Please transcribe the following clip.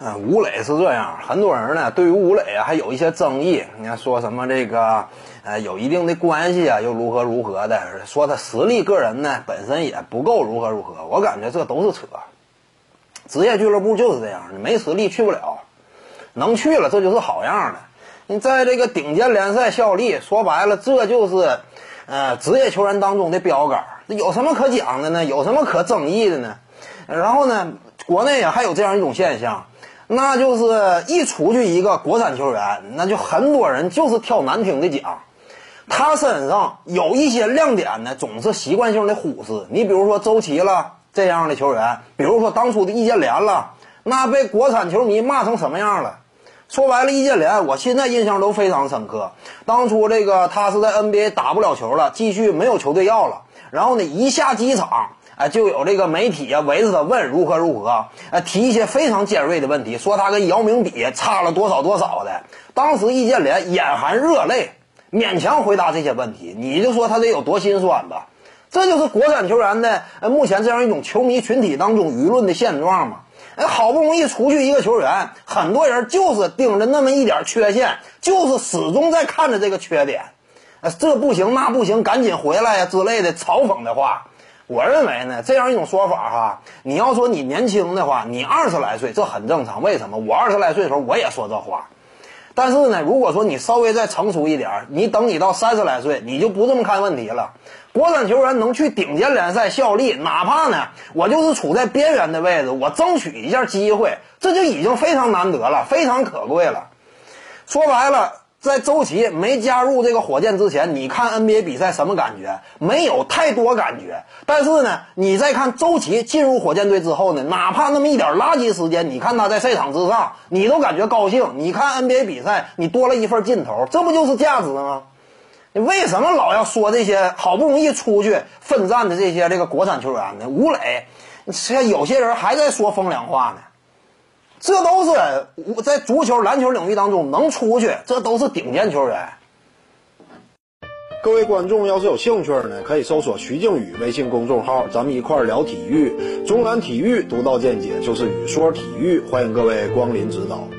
嗯，吴磊是这样，很多人呢对于吴磊啊还有一些争议。你看说什么这个，呃，有一定的关系啊，又如何如何的，说他实力个人呢本身也不够如何如何。我感觉这都是扯。职业俱乐部就是这样，你没实力去不了，能去了这就是好样的。你在这个顶尖联赛效力，说白了这就是，呃，职业球员当中的标杆。有什么可讲的呢？有什么可争议的呢？然后呢，国内啊还有这样一种现象。那就是一出去一个国产球员，那就很多人就是挑难听的讲，他身上有一些亮点呢，总是习惯性的忽视。你比如说周琦了这样的球员，比如说当初的易建联了，那被国产球迷骂成什么样了？说白了，易建联我现在印象都非常深刻。当初这个他是在 NBA 打不了球了，继续没有球队要了，然后呢一下机场。哎，就有这个媒体啊围着他问如何如何，啊，提一些非常尖锐的问题，说他跟姚明比差了多少多少的。当时易建联眼含热泪，勉强回答这些问题。你就说他得有多心酸吧？这就是国产球员的呃目前这样一种球迷群体当中舆论的现状嘛。哎，好不容易出去一个球员，很多人就是盯着那么一点缺陷，就是始终在看着这个缺点，呃，这不行那不行，赶紧回来呀之类的嘲讽的话。我认为呢，这样一种说法哈，你要说你年轻的话，你二十来岁这很正常。为什么？我二十来岁的时候我也说这话，但是呢，如果说你稍微再成熟一点，你等你到三十来岁，你就不这么看问题了。国产球员能去顶尖联赛效力，哪怕呢，我就是处在边缘的位置，我争取一下机会，这就已经非常难得了，非常可贵了。说白了。在周琦没加入这个火箭之前，你看 NBA 比赛什么感觉？没有太多感觉。但是呢，你再看周琦进入火箭队之后呢，哪怕那么一点垃圾时间，你看他在赛场之上，你都感觉高兴。你看 NBA 比赛，你多了一份劲头，这不就是价值吗？你为什么老要说这些好不容易出去奋战的这些这个国产球员呢？吴磊，现有些人还在说风凉话呢。这都是我在足球、篮球领域当中能出去，这都是顶尖球员。各位观众要是有兴趣呢，可以搜索徐静宇微信公众号，咱们一块聊体育。中南体育独到见解就是语说体育，欢迎各位光临指导。